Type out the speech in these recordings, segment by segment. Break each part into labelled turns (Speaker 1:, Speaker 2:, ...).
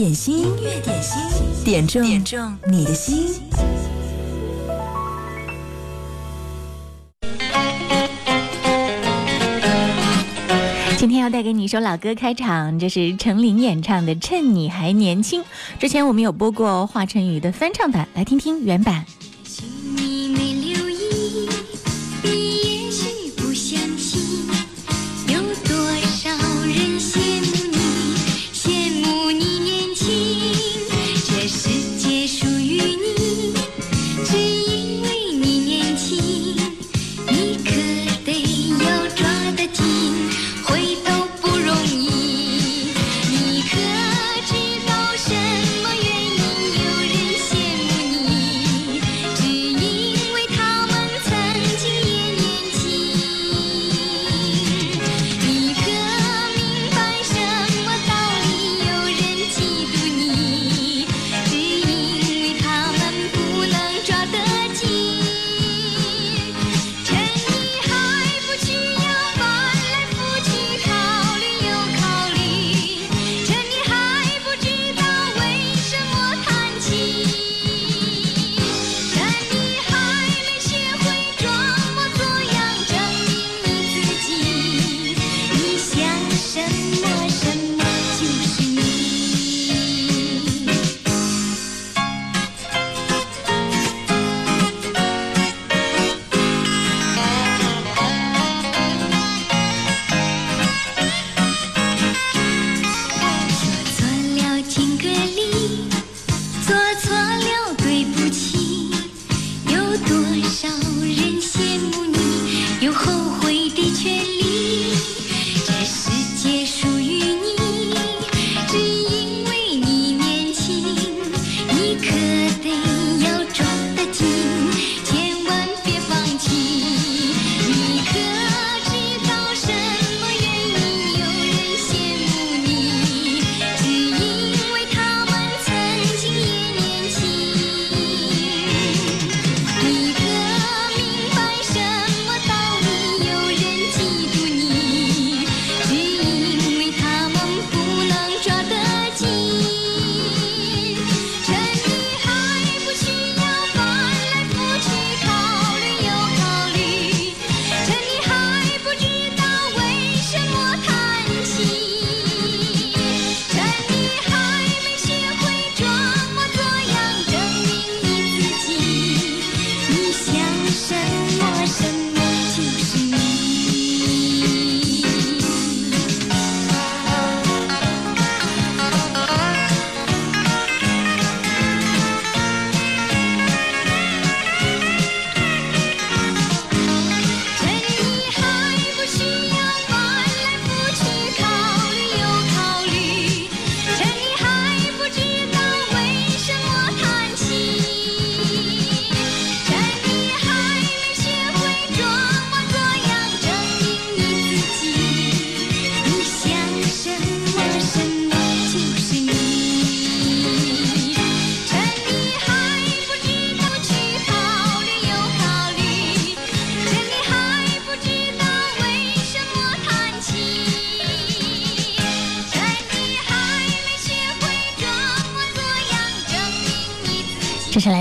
Speaker 1: 点心，音乐点心，点中点中你的心。
Speaker 2: 今天要带给你一首老歌开场，这是程琳演唱的《趁你还年轻》。之前我们有播过华晨宇的翻唱版，来听听原版。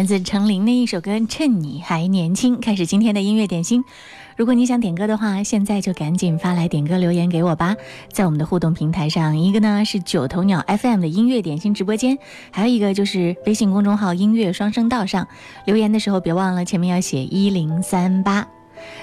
Speaker 2: 自程琳的一首歌《趁你还年轻》。开始今天的音乐点心。如果你想点歌的话，现在就赶紧发来点歌留言给我吧。在我们的互动平台上，一个呢是九头鸟 FM 的音乐点心直播间，还有一个就是微信公众号“音乐双声道”上留言的时候，别忘了前面要写一零三八。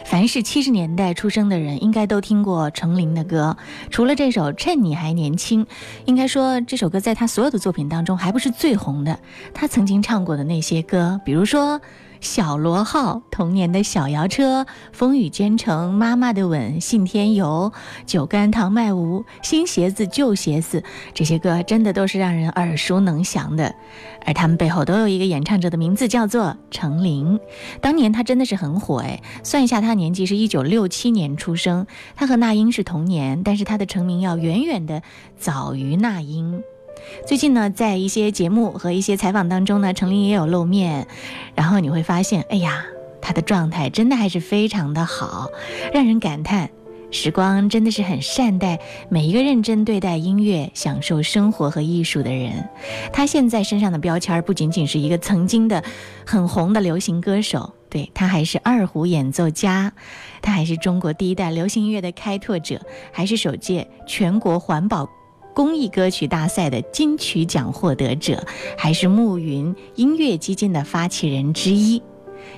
Speaker 2: 凡是七十年代出生的人，应该都听过程琳的歌。除了这首《趁你还年轻》，应该说这首歌在她所有的作品当中还不是最红的。她曾经唱过的那些歌，比如说。小螺号，童年的小摇车，风雨兼程，妈妈的吻，信天游，酒干倘卖无，新鞋子旧鞋子，这些歌真的都是让人耳熟能详的，而他们背后都有一个演唱者的名字，叫做程琳。当年他真的是很火哎，算一下他年纪是一九六七年出生，他和那英是同年，但是他的成名要远远的早于那英。最近呢，在一些节目和一些采访当中呢，程琳也有露面，然后你会发现，哎呀，她的状态真的还是非常的好，让人感叹，
Speaker 3: 时光真的是很善待每一个认真对待音乐、享受生活和艺术的人。他现在身上的标签不仅仅是一个曾经的很红的流行歌手，对他还是二胡演奏家，他还是中国第一代流行音乐的开拓者，还是首届全国环保公益歌曲大赛的金曲奖获得者，还是暮云音乐基金的发起人之一。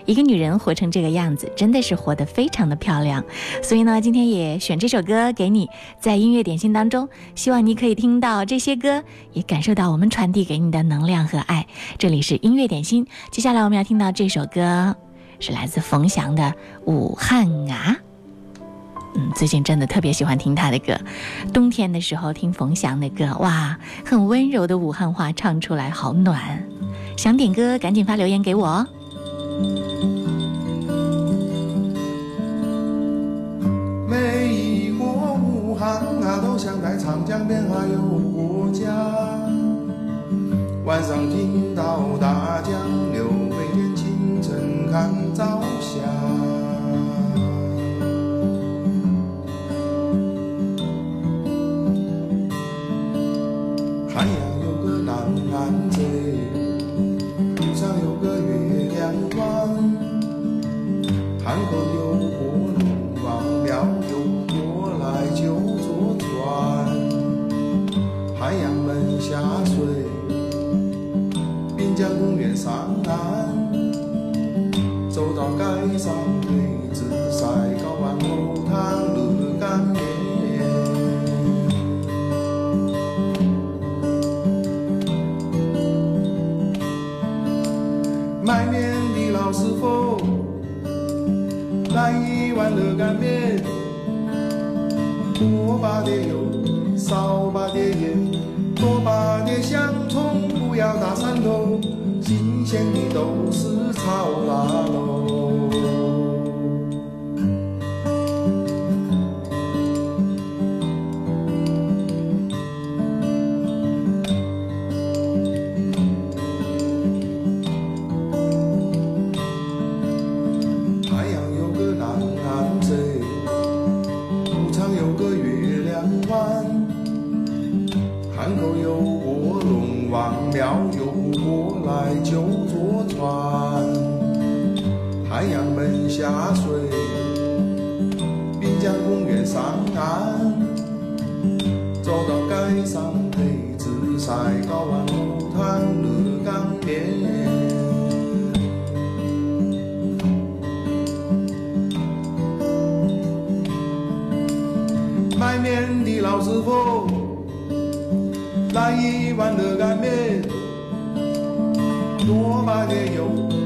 Speaker 3: 一个女人活成这个样子，真的是活得非常的漂亮。所以呢，今天也选这首歌给你，在音乐点心当中，希望你可以听到这些歌，也感受到我们传递给你的能量和爱。这里是音乐点心，接下来我们要听到这首歌，是来自冯翔的《武汉啊》。嗯，最近真的特别喜欢听他的歌，冬天的时候听冯翔的歌，哇，很温柔的武汉话唱出来，好暖。想点歌，赶紧发留言给我。
Speaker 4: 每一个武汉啊，都像在长江边还有国家。晚上听到大江流，每天清晨看朝霞。海洋有个蓝蓝色，路上有个月亮弯，汉口有个龙王庙，游过来就坐船。太阳门下水，滨江公园上岸，走到街上热干面，多把点油，少把点盐，多把点香葱，不要大蒜头，新鲜的都是炒腊肉。紫晒，搞碗红汤热干面。卖面的老师傅，来一碗热干面，多把点油，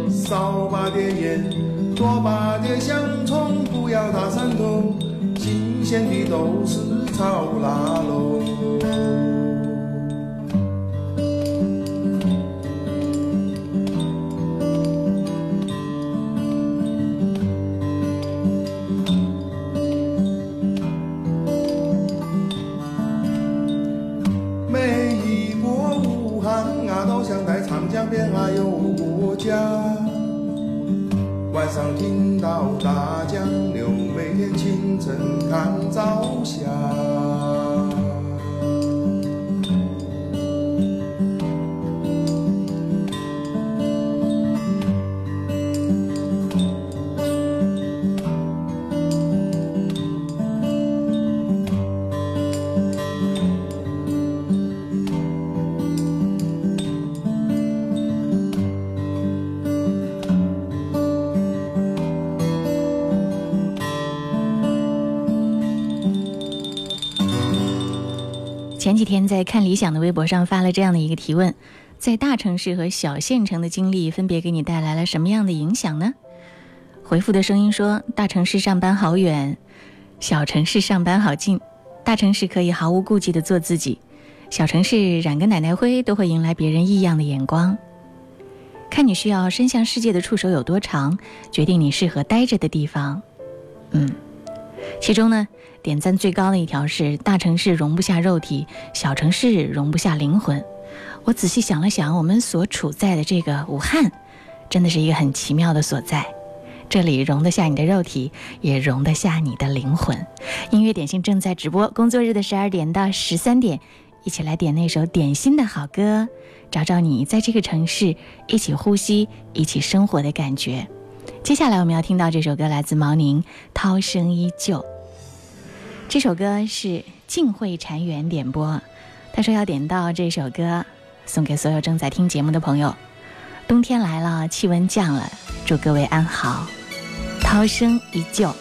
Speaker 4: 少把点盐，多把点香葱，不要大山头，新鲜的都是炒腊肉。到达
Speaker 3: 前几天在看理想的微博上发了这样的一个提问：在大城市和小县城的经历分别给你带来了什么样的影响呢？回复的声音说：大城市上班好远，小城市上班好近。大城市可以毫无顾忌地做自己，小城市染个奶奶灰都会迎来别人异样的眼光。看你需要伸向世界的触手有多长，决定你适合待着的地方。嗯，其中呢，点赞最高的一条是大城市容不下肉体，小城市容不下灵魂。我仔细想了想，我们所处在的这个武汉，真的是一个很奇妙的所在。这里容得下你的肉体，也容得下你的灵魂。音乐点心正在直播，工作日的十二点到十三点，一起来点那首点心的好歌，找找你在这个城市一起呼吸、一起生活的感觉。接下来我们要听到这首歌，来自毛宁，《涛声依旧》。这首歌是晋慧禅园点播，他说要点到这首歌，送给所有正在听节目的朋友。冬天来了，气温降了，祝各位安好。涛声依旧。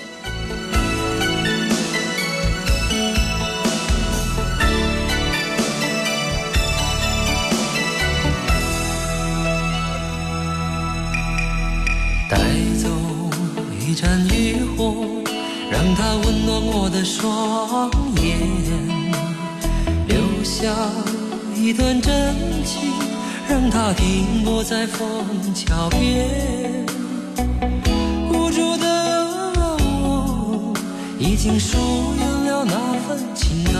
Speaker 5: 带走一盏渔火，让它温暖我的双眼，留下一段真情，让它停泊在枫桥边。无助的我，已经疏远了那份情感，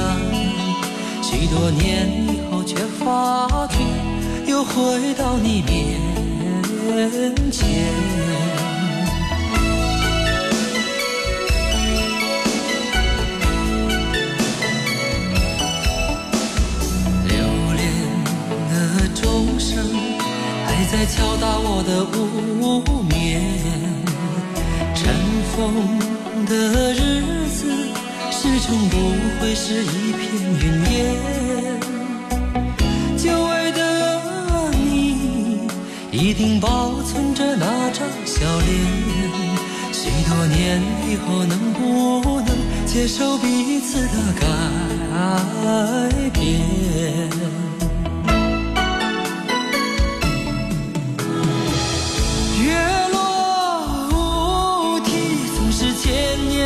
Speaker 5: 许多年以后，却发觉又回到你面前。的日子始终不会是一片云烟。久违的你，一定保存着那张笑脸。许多年以后，能不能接受彼此的改变？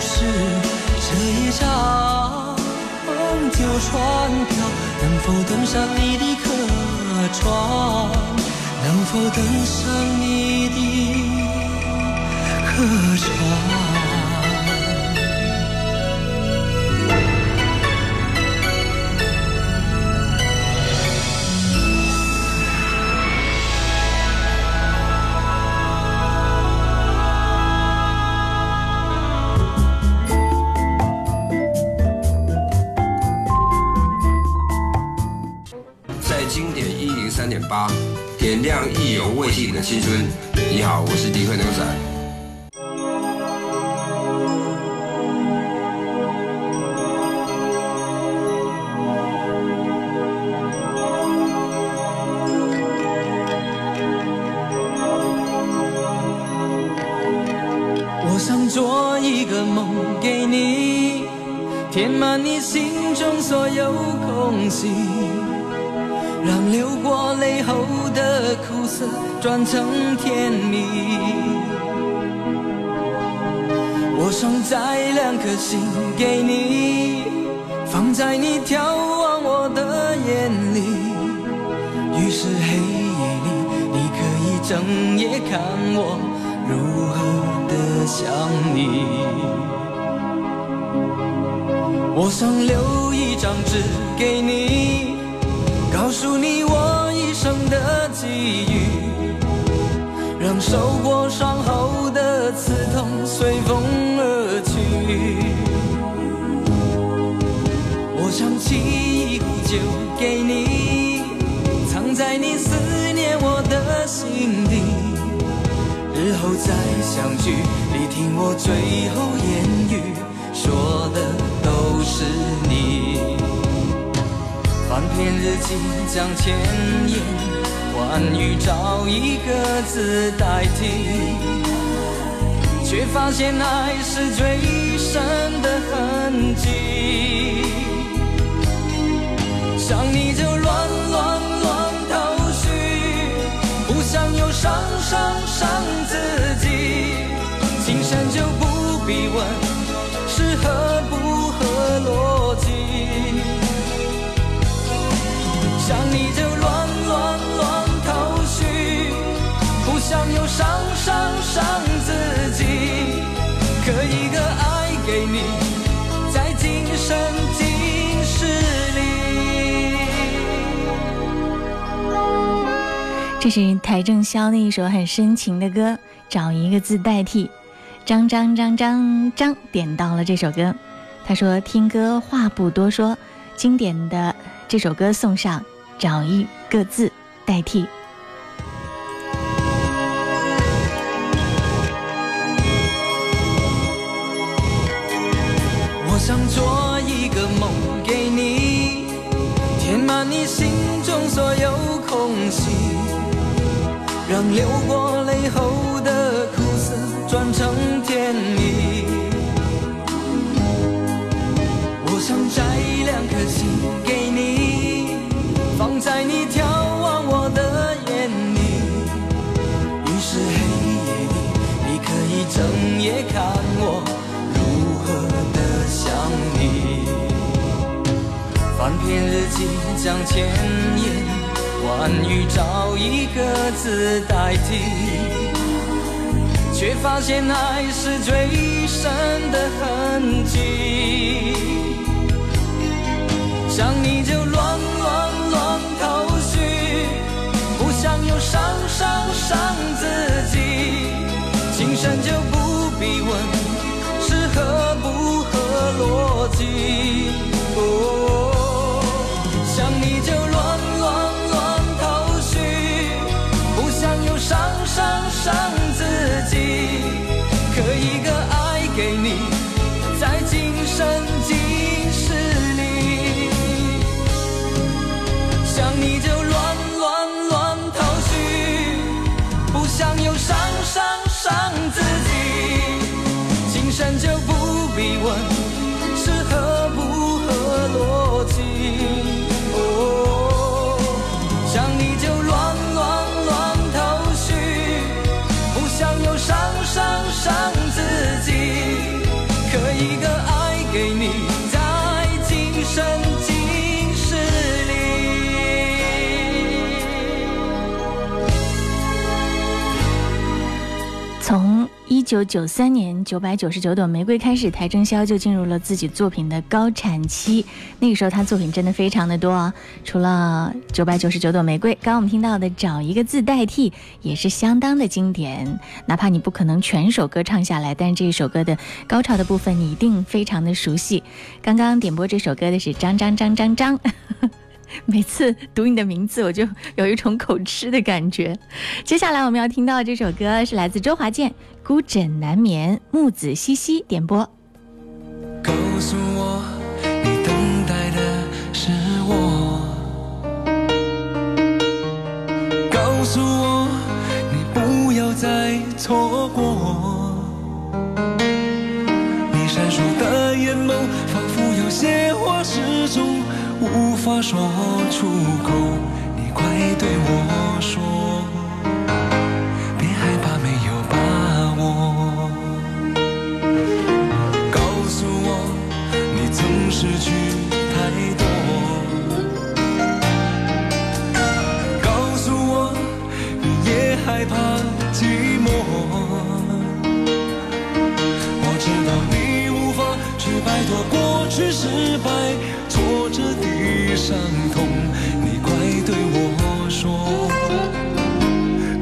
Speaker 5: 是？这一张旧船票，能否登上你的客船？能否登上你的客船？
Speaker 6: 你的青春。你好，我是迪克牛仔。
Speaker 7: 转成甜蜜。我想摘两颗星给你，放在你眺望我的眼里。于是黑夜里，你可以整夜看我如何的想你。我想留一张纸给你，告诉你我一生的际遇，让受过伤后的刺痛随风而去。我想沏一壶酒给你，藏在你思念我的心底，日后再相聚，你听我最后言语，说的都是你。翻篇日记将千言关于找一个字代替，却发现爱是最深的痕迹。想你就乱乱乱头绪，不想又伤伤伤自己。情深就不必问是
Speaker 3: 邰正宵的一首很深情的歌，找一个字代替。张张张张张点到了这首歌，他说听歌话不多说，经典的这首歌送上，找一个字代替。
Speaker 7: 我想做一个梦给你，填满你心中所有空隙，让流过泪后的苦涩转成甜蜜。我想摘两颗心给你，放在你眺望我的眼里。于是黑夜里，你可以整夜看我如何的想你。翻篇日记，将千言万语找一个字代替，却发现爱是最深的痕迹。
Speaker 3: 九九三年《九百九十九朵玫瑰》开始，邰正宵就进入了自己作品的高产期。那个时候他作品真的非常的多啊，除了《九百九十九朵玫瑰》，刚刚我们听到的《找一个字代替》也是相当的经典。哪怕你不可能全首歌唱下来，但是这一首歌的高潮的部分你一定非常的熟悉。刚刚点播这首歌的是张张张张张。每次读你的名字，我就有一种口吃的感觉。接下来我们要听到的这首歌是来自周华健《孤枕难眠》，木子兮兮点播。
Speaker 7: 告诉我，你等待的是我。告诉我，你不要再错过。
Speaker 8: 你闪烁的眼眸，仿佛有些话
Speaker 7: 始终。无法说出口，你快对我说，别害怕没有把握。告诉我，你曾失去太多。告诉我，你也害怕寂寞。我知道你无法去摆脱过去失败、伤痛，你快对我说，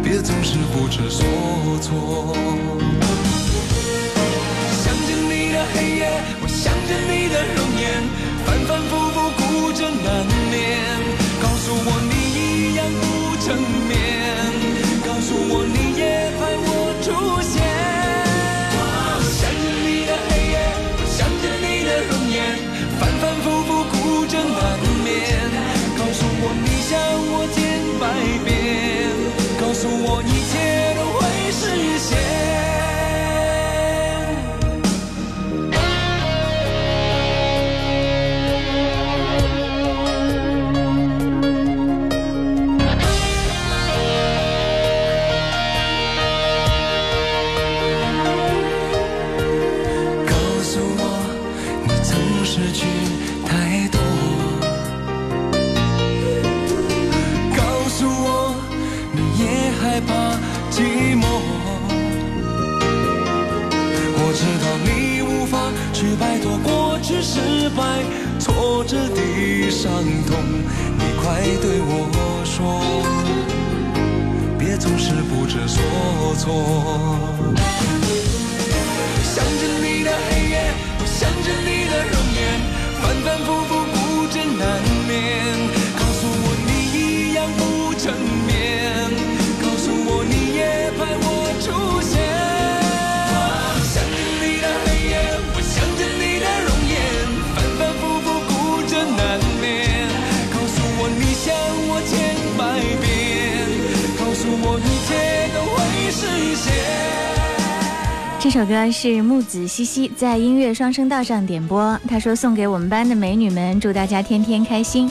Speaker 7: 别总是不知所措。想着你的黑夜，我想着你的容颜，反反复复孤枕难我你想我千百遍，告诉我一切伤痛，你快对我说，别总是不知所措。想着你的黑夜，我想着你的容颜，反反复复孤枕难眠。告诉我你一样不成眠，告诉我你也盼我
Speaker 3: 这首歌是木子西西在音乐双声道上点播，他说送给我们班的美女们，祝大家天天开心。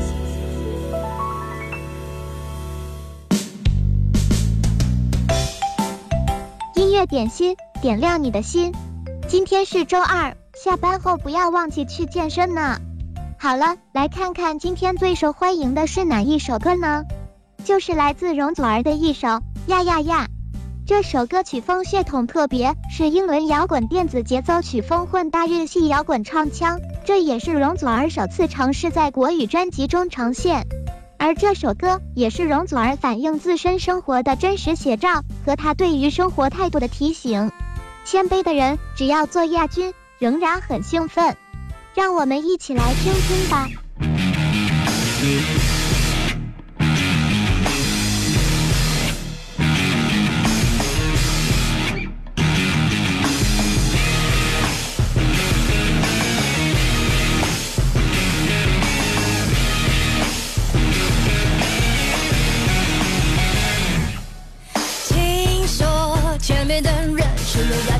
Speaker 9: 音乐点心，点亮你的心。今天是周二，下班后不要忘记去健身呢。好了，来看看今天最受欢迎的是哪一首歌呢？就是来自容祖儿的一首《呀呀呀》。这首歌曲风血统特别，是英伦摇滚电子节奏曲风混搭日系摇滚唱腔，这也是容祖儿首次尝试在国语专辑中呈现。而这首歌也是容祖儿反映自身生活的真实写照和她对于生活态度的提醒。谦卑的人只要做亚军，仍然很兴奋。让我们一起来听听吧。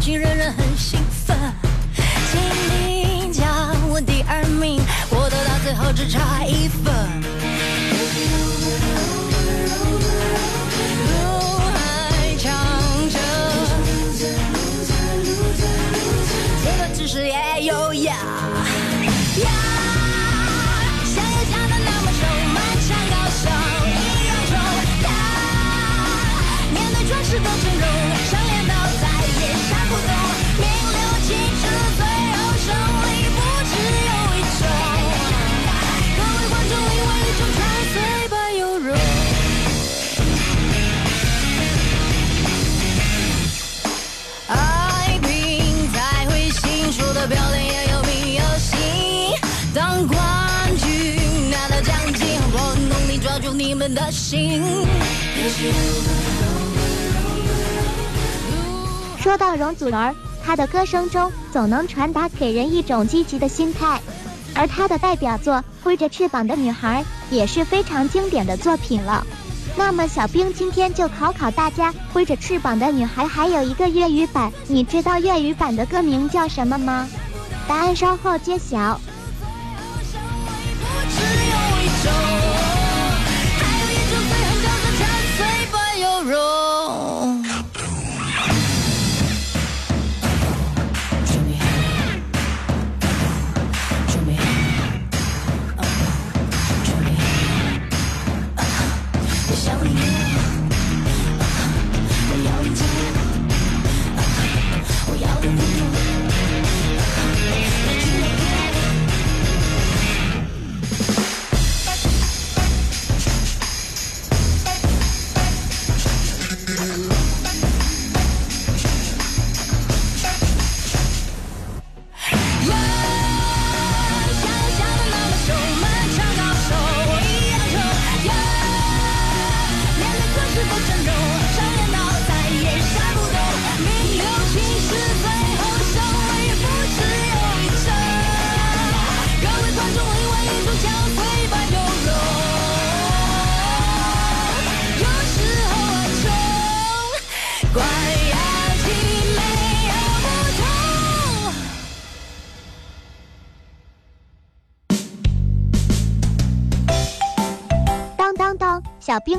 Speaker 2: 已经让人很兴奋请你叫我第二名我的到最后只差一分。那么
Speaker 9: 说到容祖儿，她的歌声中总能传达给人一种积极的心态，而她的代表作《挥着翅膀的女孩》也是非常经典的作品了。那么小兵今天就考考大家，《挥着翅膀的女孩》还有一个粤语版，你知道粤语版的歌名叫什么吗？答案稍后揭晓。
Speaker 2: 不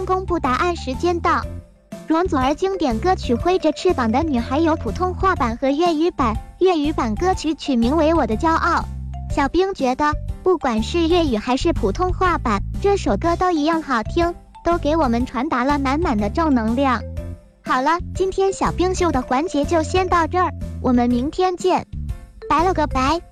Speaker 9: 公布答案时间到。容祖儿经典歌曲《挥着翅膀的女孩》有普通话版和粤语版，粤语版歌曲取名为《我的骄傲》。小兵觉得，不管是粤语还是普通话版，这首歌都一样好听，都给我们传达了满满的正能量。好了，今天小兵秀的环节就先到这儿，我们明天见，拜了个拜。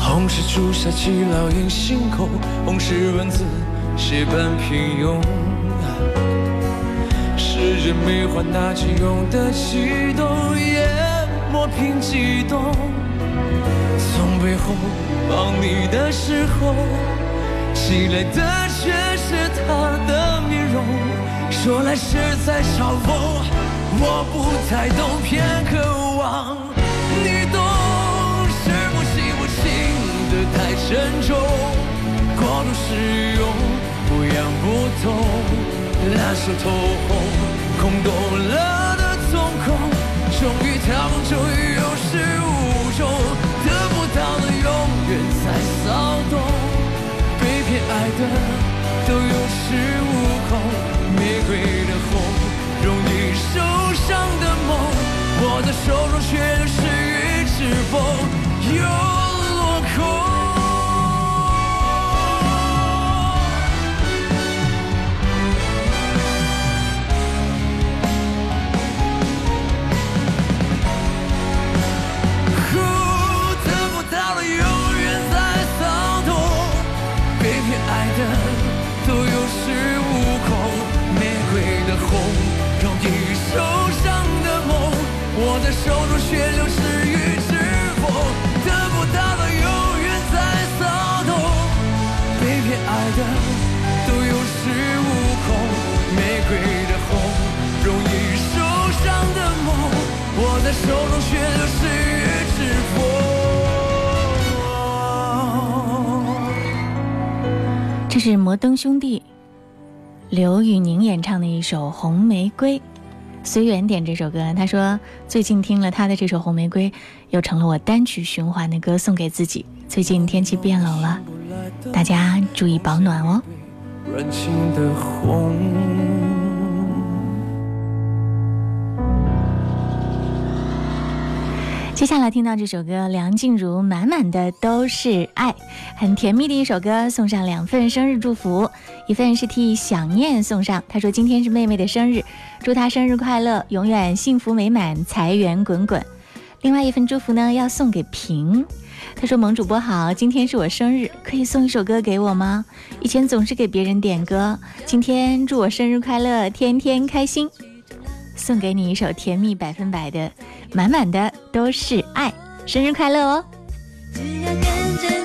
Speaker 10: 红是朱砂痣烙印心口，红是文字写般平庸。是人没换那仅有的激动，淹没平激动。从背后抱你的时候，袭来的却是他的面容，说来是在嘲讽，我不太懂，偏渴望你懂。是不吸不清的太沉重，过度使用不痒不痛，烂熟透红，空洞了的瞳孔，终于掏空，终于有爱的都有恃无恐，玫瑰的红，容易受伤的梦，握在手中却流失于指在手中流得不到的永远在骚动，被偏爱的都有恃无恐，玫瑰的红容易受伤的梦，握在手中流。
Speaker 3: 这是摩登兄弟刘宇宁演唱的一首《红玫瑰》。随缘点这首歌，他说最近听了他的这首《红玫瑰》，又成了我单曲循环的歌，送给自己。最近天气变冷了，大家注意保暖哦。
Speaker 10: 软情的红。
Speaker 3: 接下来听到这首歌，梁静茹满满的都是爱，很甜蜜的一首歌，送上两份生日祝福，一份是替想念送上，他说今天是妹妹的生日，祝他生日快乐，永远幸福美满，财源滚滚。另外一份祝福呢，要送给平，他说萌主播好，今天是我生日，可以送一首歌给我吗？以前总是给别人点歌，今天祝我生日快乐，天天开心。送给你一首甜蜜百分百的，满满的都是爱，生日快乐哦！
Speaker 11: 只要跟着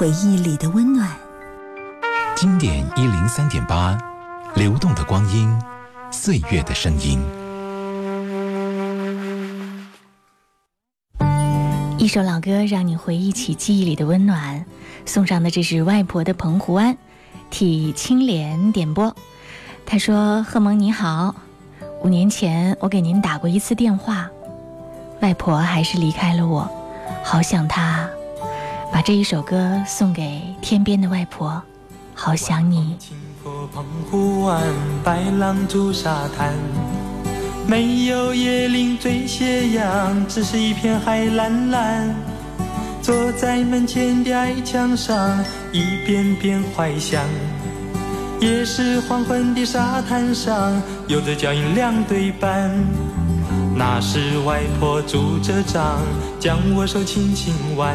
Speaker 1: 回忆里的温暖。
Speaker 12: 经典一零三点八，流动的光阴，岁月的声音。
Speaker 3: 一首老歌让你回忆起记忆里的温暖，送上的这是外婆的澎湖湾，替青莲点播。他说：“贺蒙你好，五年前我给您打过一次电话，外婆还是离开了我。好想他，把这一首歌送给天边的外婆，好想你。
Speaker 13: 澎湖湾，白浪逐沙滩，没有椰林缀斜阳，只是一片海蓝蓝。坐在门前的矮墙上，一遍遍怀想。也是黄昏的沙滩上，有着脚印两对半。那是外婆拄着杖，将我手轻轻挽。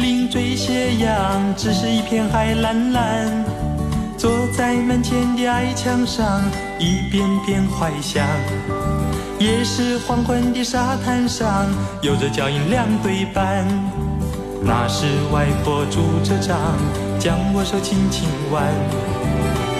Speaker 13: 林缀斜阳，只是一片海蓝蓝。坐在门前的矮墙上，一遍遍怀想。也是黄昏的沙滩上，有着脚印两对半。那是外婆拄着杖，将我手轻轻挽。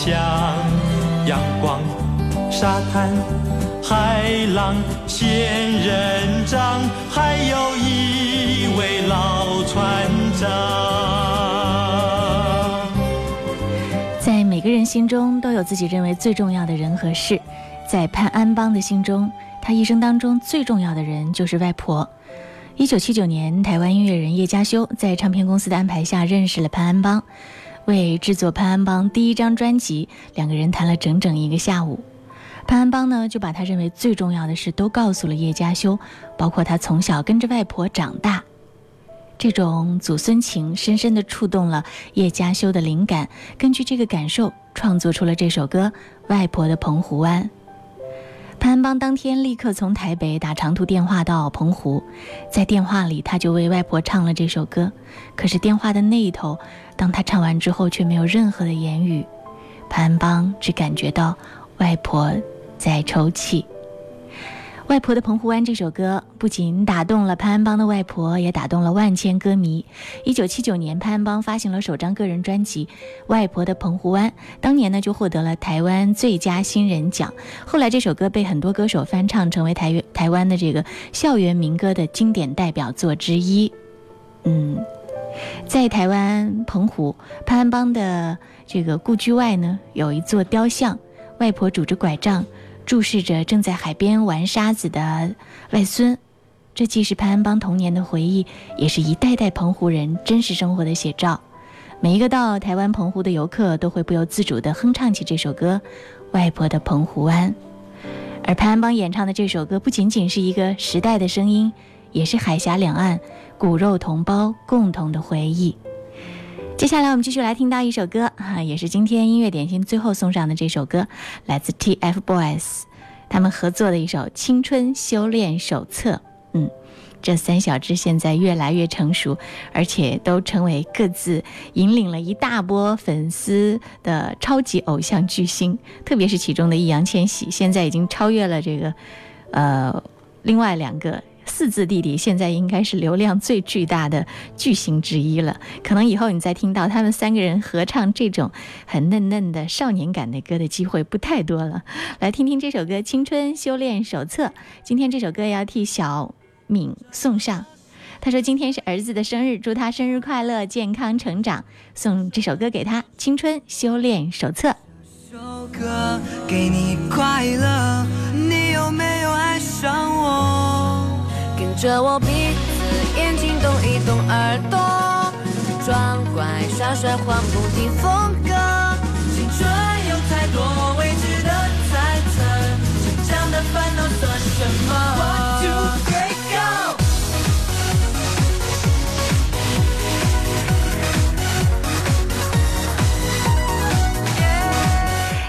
Speaker 13: 想，阳光、沙滩、海浪、仙人掌，还有一位老船长。
Speaker 3: 在每个人心中都有自己认为最重要的人和事，在潘安邦的心中，他一生当中最重要的人就是外婆。一九七九年，台湾音乐人叶嘉修在唱片公司的安排下认识了潘安邦，为制作潘安邦第一张专辑，两个人谈了整整一个下午。潘安邦呢，就把他认为最重要的事都告诉了叶嘉修，包括他从小跟着外婆长大。这种祖孙情深深地触动了叶嘉修的灵感，根据这个感受创作出了这首歌《外婆的澎湖湾》。潘安邦当天立刻从台北打长途电话到澎湖，在电话里他就为外婆唱了这首歌。可是电话的那一头，当他唱完之后，却没有任何的言语。潘安邦只感觉到外婆在抽泣。《外婆的澎湖湾》这首歌不仅打动了潘安邦的外婆，也打动了万千歌迷。一九七九年，潘安邦发行了首张个人专辑《外婆的澎湖湾》，当年呢就获得了台湾最佳新人奖。后来这首歌被很多歌手翻唱，成为台台湾的这个校园民歌的经典代表作之一。嗯，在台湾澎湖，潘安邦的这个故居外呢，有一座雕像，外婆拄着拐杖。注视着正在海边玩沙子的外孙，这既是潘安邦童年的回忆，也是一代代澎湖人真实生活的写照。每一个到台湾澎湖的游客都会不由自主地哼唱起这首歌《外婆的澎湖湾》。而潘安邦演唱的这首歌，不仅仅是一个时代的声音，也是海峡两岸骨肉同胞共同的回忆。接下来我们继续来听到一首歌啊，也是今天音乐点心最后送上的这首歌，来自 TFBOYS，他们合作的一首《青春修炼手册》。嗯，这三小只现在越来越成熟，而且都成为各自引领了一大波粉丝的超级偶像巨星。特别是其中的易烊千玺，现在已经超越了这个，呃，另外两个。四字弟弟现在应该是流量最巨大的巨星之一了，可能以后你再听到他们三个人合唱这种很嫩嫩的少年感的歌的机会不太多了。来听听这首歌《青春修炼手册》，今天这首歌要替小敏送上，他说今天是儿子的生日，祝他生日快乐，健康成长，送这首歌给他，《青春修炼手册》。
Speaker 7: 首歌给你快乐，你有没有爱上我？
Speaker 11: 着我鼻子，眼睛动一动，耳朵装乖耍帅，换不停风格。
Speaker 7: 青春有太多未知的猜测，成长的烦恼算什么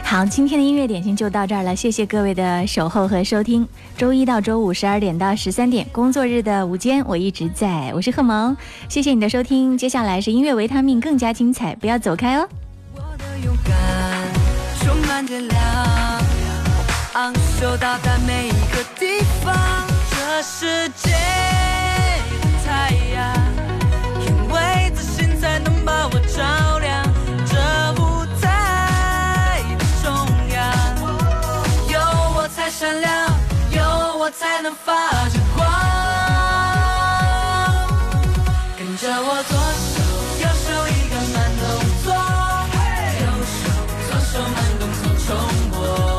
Speaker 3: 好，今天的音乐点心就到这儿了，谢谢各位的守候和收听。周一到周五十二点到十三点，工作日的午间我一直在，我是贺萌，谢谢你的收听。接下来是音乐维他命，更加精彩，不要走开哦。
Speaker 7: 我的勇敢充满着亮，昂首到达每一个地方。这世界的太阳，因为自信才能把我照闪亮，有我才能发着光。跟着我左手右手一个慢动作，右手左手慢动作重播。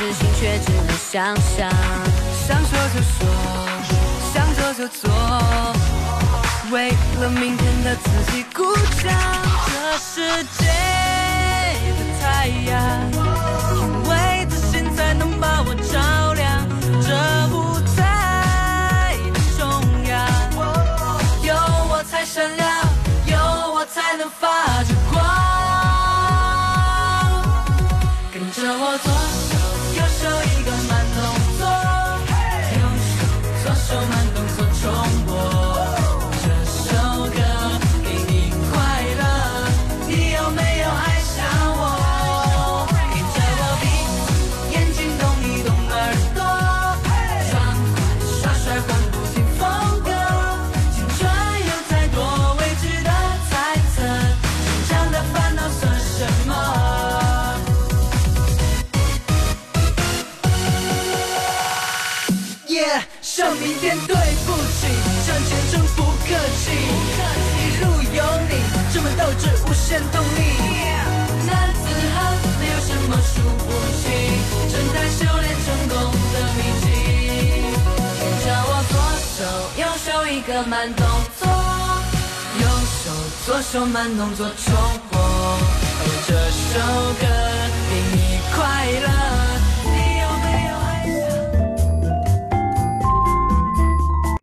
Speaker 11: 事情却只能想象。
Speaker 7: 想说就说，想做就做，为了明天的自己鼓掌。这世界的太阳，动力男子汉没有什么输不起正在修炼成功的秘籍？跟着我左手右手一个慢动作右手左手慢动作重播这首歌给你快乐。